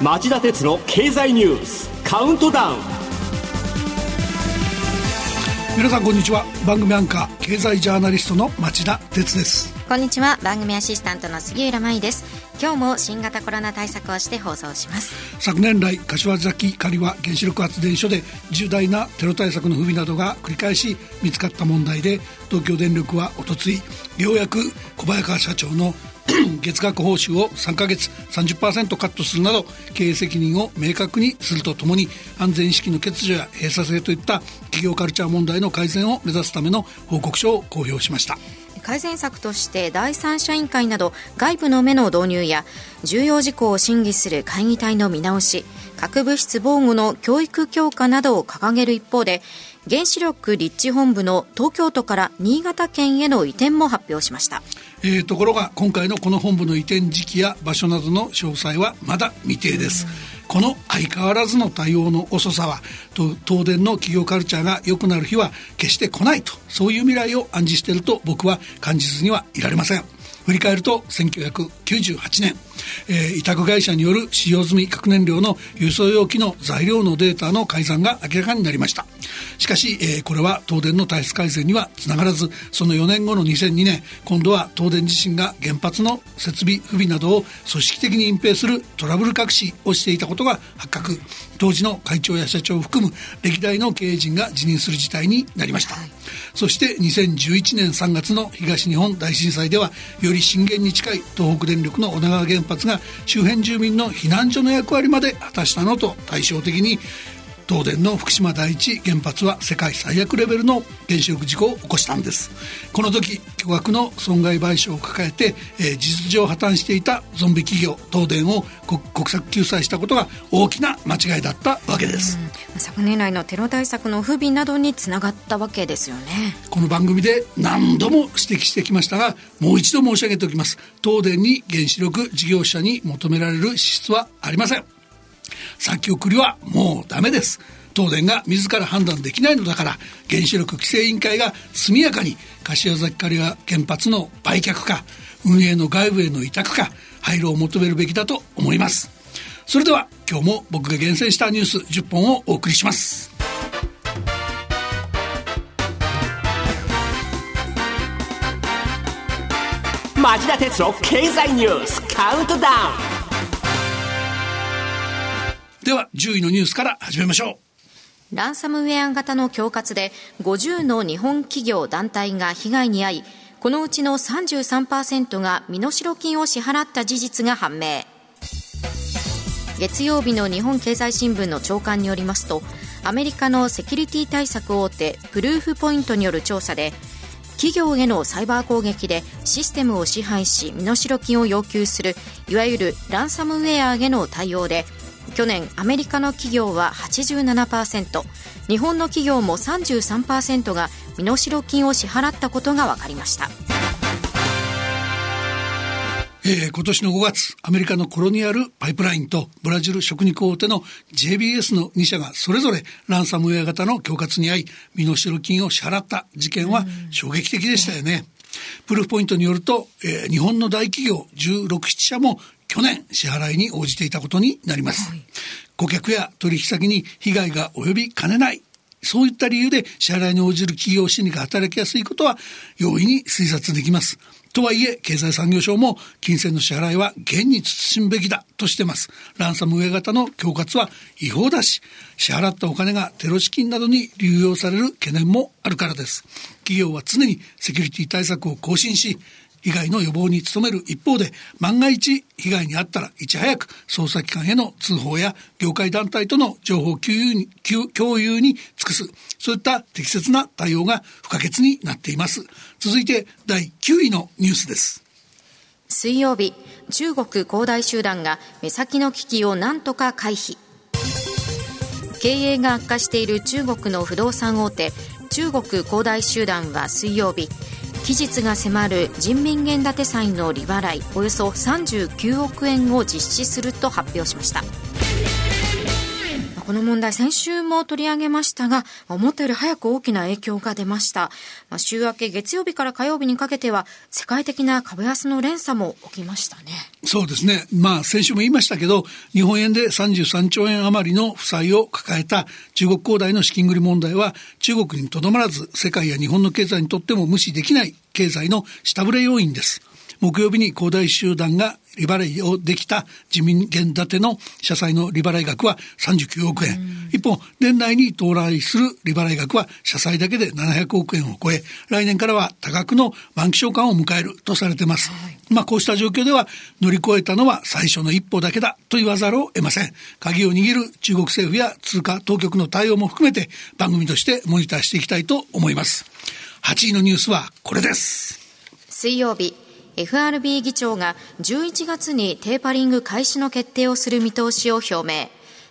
町田鉄の経済ニュースカウントダウン。皆さんこんにちは。番組アンカー経済ジャーナリストの町田鉄です。こんにちは。番組アシスタントの杉浦舞です今日も新型コロナ対策をして放送します。昨年来柏崎刈羽原子力発電所で重大なテロ対策の不備などが繰り返し見つかった問題で東京電力はおとついようやく小早川社長の 月額報酬を3ヶ月30%カットするなど経営責任を明確にするとともに安全意識の欠如や閉鎖性といった企業カルチャー問題の改善を目指すための報告書を公表しました。改善策として第三者委員会など外部の目の導入や重要事項を審議する会議体の見直し核物質防護の教育強化などを掲げる一方で原子力立地本部の東京都から新潟県への移転も発表しました、えー、ところが今回のこの本部の移転時期や場所などの詳細はまだ未定です、この相変わらずの対応の遅さは東電の企業カルチャーが良くなる日は決して来ないとそういう未来を暗示していると僕は感じずにはいられません。振り返ると1998年、えー、委託会社による使用済み核燃料の輸送容器の材料のデータの改ざんが明らかになりました。しかし、えー、これは東電の体質改善にはつながらずその4年後の2002年今度は東電自身が原発の設備不備などを組織的に隠蔽するトラブル隠しをしていたことが発覚。当時の会長や社長を含む歴代の経営陣が辞任する事態になりました、はい、そして2011年3月の東日本大震災ではより震源に近い東北電力の女川原発が周辺住民の避難所の役割まで果たしたのと対照的に東電の福島第一原発は世界最悪レベルの原子力事故を起こしたんです。この時巨額の損害賠償を抱えて、えー、事実上破綻していたゾンビ企業東電を国策救済したことが大きな間違いだったわけです、昨年来のテロ対策の不備などにつながったわけですよね。この番組で何度も指摘してきましたがもう一度申し上げておきます。東電に原子力事業者に求められる支出はありません先送りはもうダメです。東電が自ら判断できないのだから原子力規制委員会が速やかに柏崎刈羽原発の売却か運営の外部への委託か配慮を求めるべきだと思います。それでは今日も僕が厳選したニュース10本をお送りします。町田鉄道経済ニュースカウントダウン。では10位のニュースから始めましょう。ランサムウェア型の恐喝で50の日本企業団体が被害に遭いこのうちの33%が身代金を支払った事実が判明。月曜日の日本経済新聞の長官によりますとアメリカのセキュリティ対策大手プルーフポイントによる調査で企業へのサイバー攻撃でシステムを支配し身代金を要求するいわゆるランサムウェアへの対応で去年アメリカの企業は87%日本の企業も33%が身代金を支払ったことが分かりました。えー、今年の5月、アメリカのコロニアルパイプラインとブラジル食肉大手の JBS の2社がそれぞれランサムウェア型の恐喝に遭い、身代金を支払った事件は衝撃的でしたよね。プルーフポイントによると、えー、日本の大企業16、7社も去年支払いに応じていたことになります。はい、顧客や取引先に被害が及びかねないそういった理由で支払いに応じる企業心理が働きやすいことは容易に推察できます。とはいえ、経済産業省も金銭の支払いは厳に慎むべきだとしてます。ランサムウェイ型の恐喝は違法だし、支払ったお金がテロ資金などに流用される懸念もあるからです。企業は常にセキュリティ対策を更新し、被害の予防に努める一方で万が一被害に遭ったらいち早く捜査機関への通報や業界団体との情報共有に共有に尽くす。そういった適切な対応が不可欠になっています。続いて第9位のニュースです。水曜日中国恒大集団が目先の危機を何とか回避。経営が悪化している中国の不動産大手中国恒大集団は水曜日期日が迫る人民元建て債の利払いおよそ39億円を実施すると発表しました。この問題先週も取り上げましたが思ったより早く大きな影響が出ました、まあ、週明け月曜日から火曜日にかけては世界的な株安の連鎖も起きましたね。そうですね。まあ先週も言いましたけど日本円で33兆円余りの負債を抱えた中国恒大の資金繰り問題は中国にとどまらず世界や日本の経済にとっても無視できない経済の下振れ要因です。木曜日に恒大集団が利払いをできた自民元建ての社債の利払い額は39億円。一方、年内に到来する利払い額は社債だけで700億円を超え、来年からは多額の満期償還を迎えるとされています。はい、まあ、こうした状況では乗り越えたのは最初の一歩だけだと言わざるを得ません。鍵を握る中国政府や通貨当局の対応も含めて番組としてモニターしていきたいと思います。8位のニュースはこれです。水曜日 FRB 議長が11月にテーパリング開始の決定をする見通しを表明。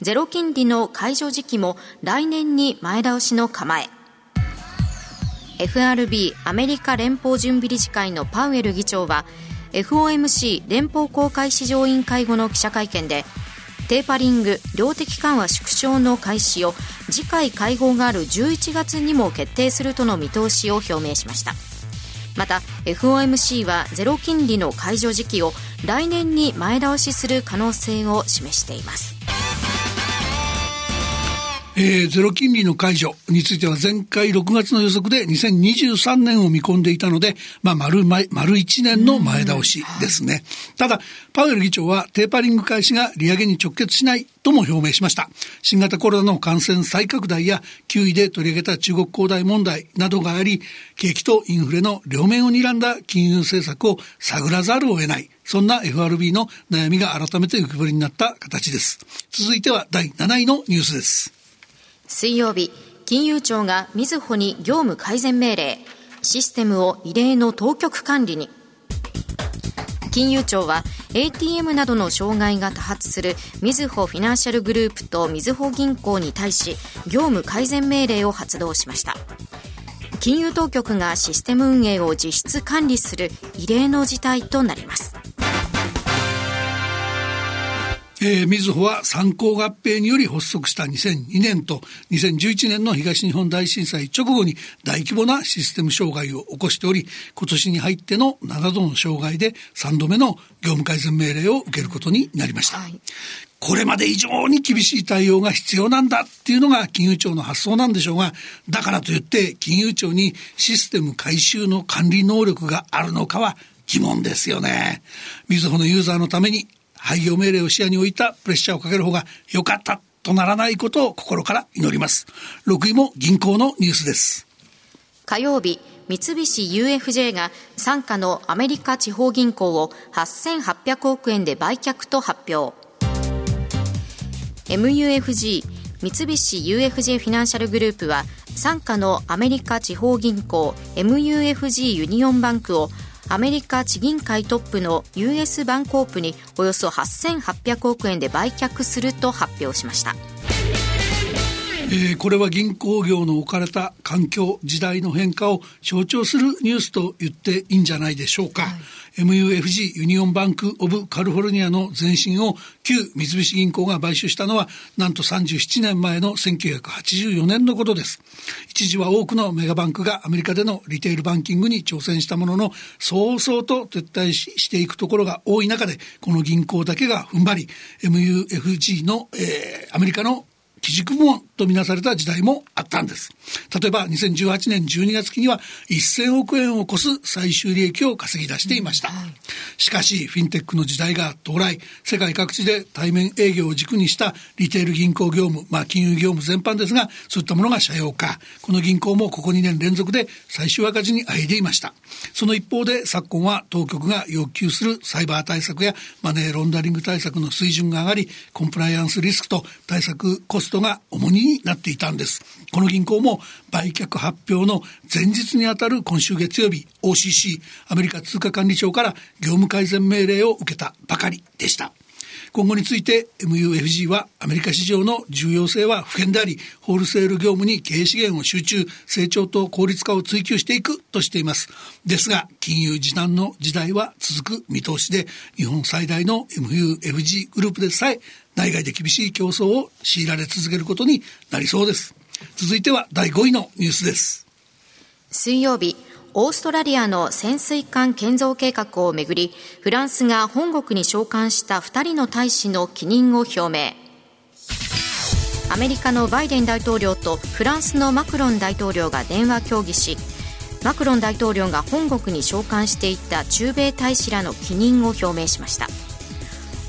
ゼロ金利の解除時期も来年に前倒しの構え。FRB アメリカ連邦準備理事会のパウエル議長は FOMC 連邦公開市場委員会後の記者会見でテーパリング量的緩和縮小の開始を次回会合がある11月にも決定するとの見通しを表明しました。また FOMC はゼロ金利の解除時期を来年に前倒しする可能性を示しています。えー、ゼロ金利の解除については前回6月の予測で2023年を見込んでいたので、まあ丸、丸1年の前倒しですね。ただ、パウエル議長はテーパリング開始が利上げに直結しないとも表明しました。新型コロナの感染再拡大や9位で取り上げた中国恒大問題などがあり、景気とインフレの両面を睨んだ金融政策を探らざるを得ない。そんな FRB の悩みが改めて浮き彫りになった形です。続いては第7位のニュースです。水曜日金融庁がみずほに業務改善命令。システムを異例の当局管理に。金融庁は ATM などの障害が多発するみずほフィナンシャルグループとみずほ銀行に対し業務改善命令を発動しました。金融当局がシステム運営を実質管理する異例の事態となります。えー、みずほは参考合併により発足した2002年と2011年の東日本大震災直後に大規模なシステム障害を起こしており、今年に入っての7度の障害で3度目の業務改善命令を受けることになりました。はい、これまで以上に厳しい対応が必要なんだっていうのが金融庁の発想なんでしょうが、だからといって金融庁にシステム改修の管理能力があるのかは疑問ですよね。みずほのユーザーのために廃業命令を視野に置いたプレッシャーをかける方が良かったとならないことを心から祈ります。6位も銀行のニュースです。火曜日、三菱 UFJ が傘下のアメリカ地方銀行を8800億円で売却と発表。MUFG 三菱 UFJ フィナンシャルグループは傘下のアメリカ地方銀行 MUFG ユニオンバンクをアメリカ地銀会トップの US バンコープにおよそ8800億円で売却すると発表しました。えー、これは銀行業の置かれた環境時代の変化を象徴するニュースと言っていいんじゃないでしょうか、はい、MUFG ユニオンバンク・オブ・カリフォルニアの前身を旧三菱銀行が買収したのはなんと37年前の1984年のことです。一時は多くのメガバンクがアメリカでのリテールバンキングに挑戦したもののそうそうと撤退していくところが多い中でこの銀行だけが踏ん張り MUFG の、えー、アメリカの基軸部門とみなされた時代もあったんです。例えば2018年12月期には1000億円を超す最終利益を稼ぎ出していました。しかしフィンテックの時代が到来、世界各地で対面営業を軸にしたリテール銀行業務、まあ金融業務全般ですが、そういったものが社用化。この銀行もここ2年連続で最終赤字にあいでいました。その一方で昨今は当局が要求するサイバー対策やマネーロンダリング対策の水準が上がり、コンプライアンスリスクと対策コストが重荷になっていたんです。この銀行も売却発表の前日にあたる今週月曜日、OCC、アメリカ通貨管理庁から業務改善命令を受けたばかりでした。今後について MUFG はアメリカ市場の重要性は不変であり、ホールセール業務に経営資源を集中、成長と効率化を追求していくとしています。ですが、金融時短の時代は続く見通しで、日本最大の MUFG グループでさえ内外で厳しい競争を強いられ続けることになりそうです。続いては第5位のニュースです。水曜日、オーストラリアの潜水艦建造計画をめぐり、フランスが本国に召喚した2人の大使の帰任を表明。アメリカのバイデン大統領とフランスのマクロン大統領が電話協議し、マクロン大統領が本国に召喚していた駐米大使らの帰任を表明しました。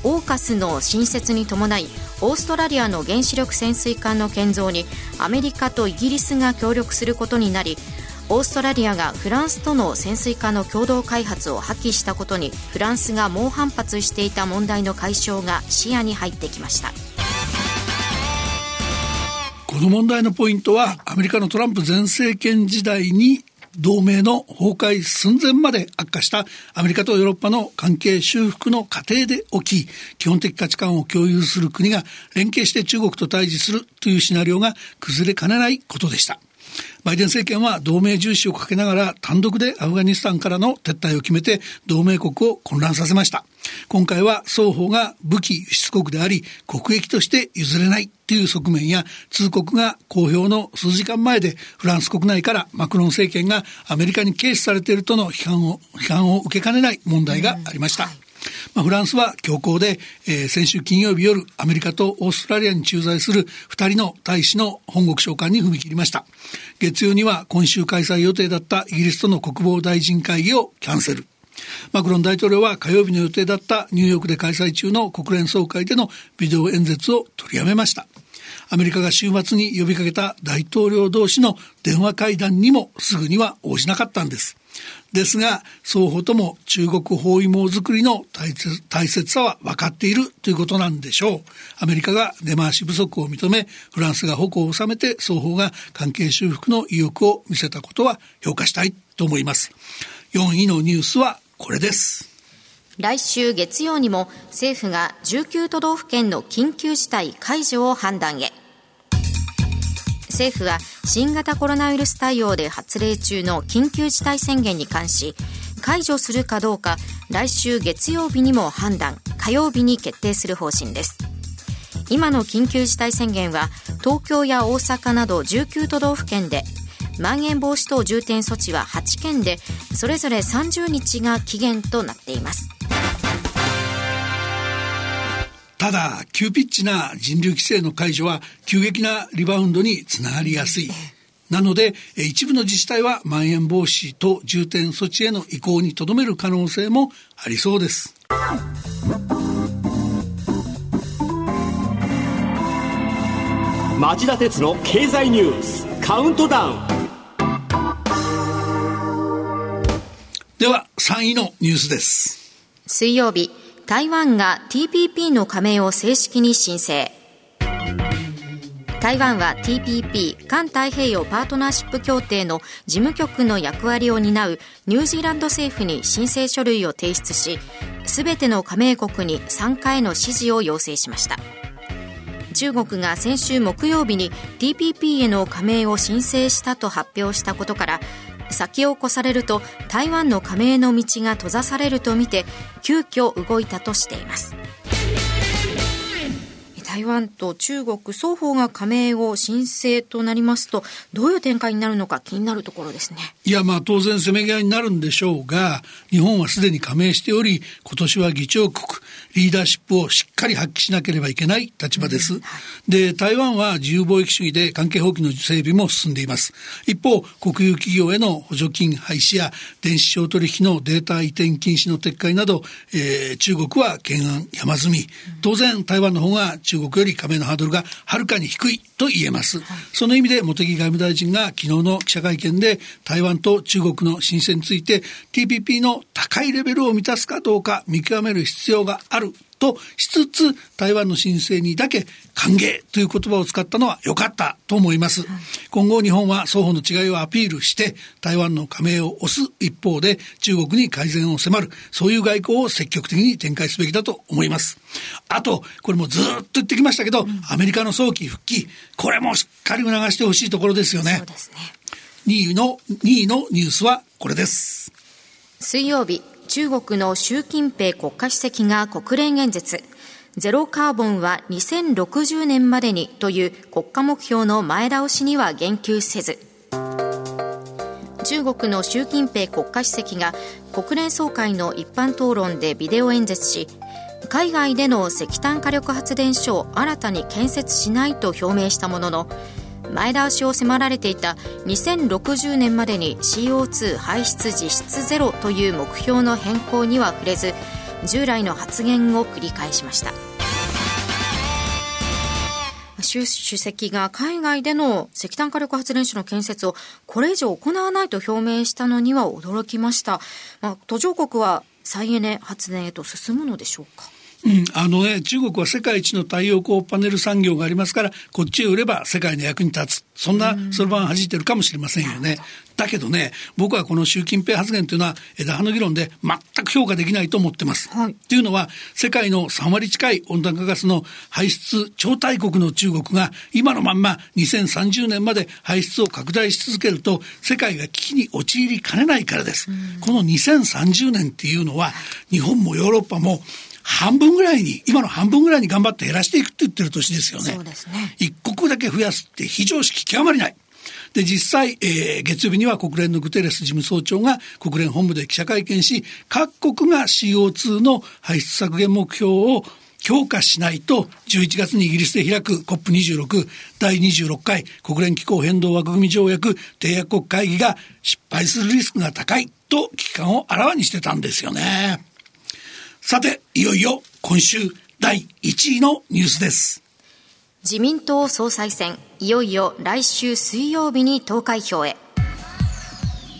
オーカスの新設に伴いオーストラリアの原子力潜水艦の建造にアメリカとイギリスが協力することになりオーストラリアがフランスとの潜水艦の共同開発を破棄したことにフランスが猛反発していた問題の解消が視野に入ってきました。この問題のポイントはアメリカのトランプ前政権時代に同盟の崩壊寸前まで悪化したアメリカとヨーロッパの関係修復の過程で起き、基本的価値観を共有する国が連携して中国と対峙するというシナリオが崩れかねないことでした。バイデン政権は同盟重視をかけながら単独でアフガニスタンからの撤退を決めて同盟国を混乱させました。今回は双方が武器輸出国であり国益として譲れないという側面や通告が公表の数時間前でフランス国内からマクロン政権がアメリカに軽視されているとの批判を批判を受けかねない問題がありました。うんまあ、フランスは強行で、えー、先週金曜日夜、アメリカとオーストラリアに駐在する2人の大使の本国召喚に踏み切りました。月曜には今週開催予定だったイギリスとの国防大臣会議をキャンセル。マクロン大統領は火曜日の予定だったニューヨークで開催中の国連総会でのビデオ演説を取りやめました。アメリカが週末に呼びかけた大統領同士の電話会談にもすぐには応じなかったんです。ですが、双方とも中国包囲網作りの大切さは分かっているということなんでしょう。アメリカが出回し不足を認め、フランスが矛を収めて双方が関係修復の意欲を見せたことは評価したいと思います。4位のニュースはこれです。来週月曜にも政府が19都道府県の緊急事態解除を判断へ。政府は新型コロナウイルス対応で発令中の緊急事態宣言に関し解除するかどうか来週月曜日にも判断火曜日に決定する方針です。今の緊急事態宣言は東京や大阪など19都道府県でまん延防止等重点措置は8県でそれぞれ30日が期限となっています。ただ、急ピッチな人流規制の解除は急激なリバウンドにつながりやすい。なので、一部の自治体はまん延防止と重点措置への移行にとどめる可能性もありそうです。町田鉄の経済ニュースカウントダウンでは3位のニュースです水曜日台湾が TPP の加盟を正式に申請。台湾は TPP 環太平洋パートナーシップ協定の事務局の役割を担うニュージーランド政府に申請書類を提出しすべての加盟国に参加への支持を要請しました。中国が先週木曜日に TPP への加盟を申請したと発表したことから先を越されると台湾の加盟の道が閉ざされるとみて急遽動いたとしています。台湾と中国双方が加盟を申請となりますとどういう展開になるのか気になるところですねいやまあ当然せめぎ合いになるんでしょうが日本はすでに加盟しており今年は議長国リーダーシップをしっかり発揮しなければいけない立場です。うんはい、で、台湾は自由貿易主義で関係法規の整備も進んでいます。一方、国有企業への補助金廃止や電子商取引のデータ移転禁止の撤回など、えー、中国は懸案山積み。当然、台湾の方が中国より加盟のハードルがはるかに低いと言えます。はい、その意味で、茂木外務大臣が昨日の記者会見で、台湾と中国の申請について、TPP の高いレベルを満たすかどうか見極める必要があるとしつつ台湾の申請にだけ歓迎という言葉を使ったのは良かったと思います。今後日本は双方の違いをアピールして台湾の加盟を推す一方で中国に改善を迫るそういう外交を積極的に展開すべきだと思います。あと、これもずっと言ってきましたけど、うん、アメリカの早期復帰、これもしっかり促してほしいところですよね。そうですね。2位の、2位のニュースはこれです。水曜日、中国の習近平国家主席が国連演説。ゼロカーボンは2060年までにという国家目標の前倒しには言及せず。中国の習近平国家主席が国連総会の一般討論でビデオ演説し海外での石炭火力発電所を新たに建設しないと表明したものの前倒しを迫られていた2060年までに CO2 排出実質ゼロという目標の変更には触れず従来の発言を繰り返しました。習主席が海外での石炭火力発電所の建設をこれ以上行わないと表明したのには驚きました、まあ、途上国は再エネ発電へと進むのでしょうか。うん、あのね、中国は世界一の太陽光パネル産業がありますから、こっちへ売れば世界の役に立つ。そんなそろばん弾いてるかもしれませんよね。だけどね、僕はこの習近平発言というのは枝葉の議論で全く評価できないと思ってます。はい、っていうのは、世界の3割近い温暖化ガスの排出超大国の中国が今のまんま2030年まで排出を拡大し続けると世界が危機に陥りかねないからです。この2030年っていうのは日本もヨーロッパも半分ぐらいに、今の半分ぐらいに頑張って減らしていくって言ってる年ですよね。そうですね。一国だけ増やすって非常識極まりない。で、実際、えー、月曜日には国連のグテレス事務総長が国連本部で記者会見し、各国が CO2 の排出削減目標を強化しないと、11月にイギリスで開く COP26 第26回国連気候変動枠組み条約締約国会議が失敗するリスクが高いと危機感をあらわにしてたんですよね。さて、いよいよ今週第1位のニュースです。自民党総裁選、いよいよ来週水曜日に投開票へ。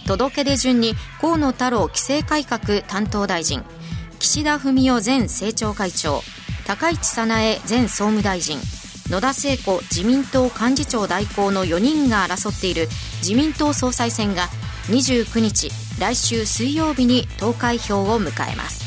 届け出順に河野太郎規制改革担当大臣、岸田文雄前政調会長、高市早苗前総務大臣、野田聖子自民党幹事長代行の4人が争っている自民党総裁選が29日来週水曜日に投開票を迎えます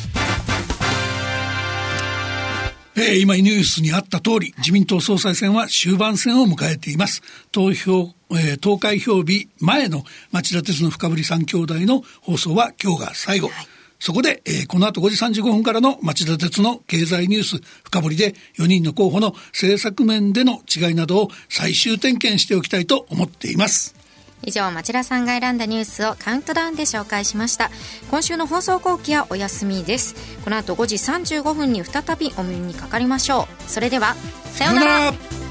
えー、今ニュースにあった通り、自民党総裁選は終盤戦を迎えています。投票、えー、投開票日前の町田鉄の深堀三兄弟の放送は今日が最後。はいそこで、えー、この後5時35分からの町田鉄の経済ニュース深掘りで4人の候補の政策面での違いなどを最終点検しておきたいと思っています。以上町田さんが選んだニュースをカウントダウンで紹介しました。今週の放送後期はお休みです。この後5時35分に再びお耳にかかりましょう。それではさようなら。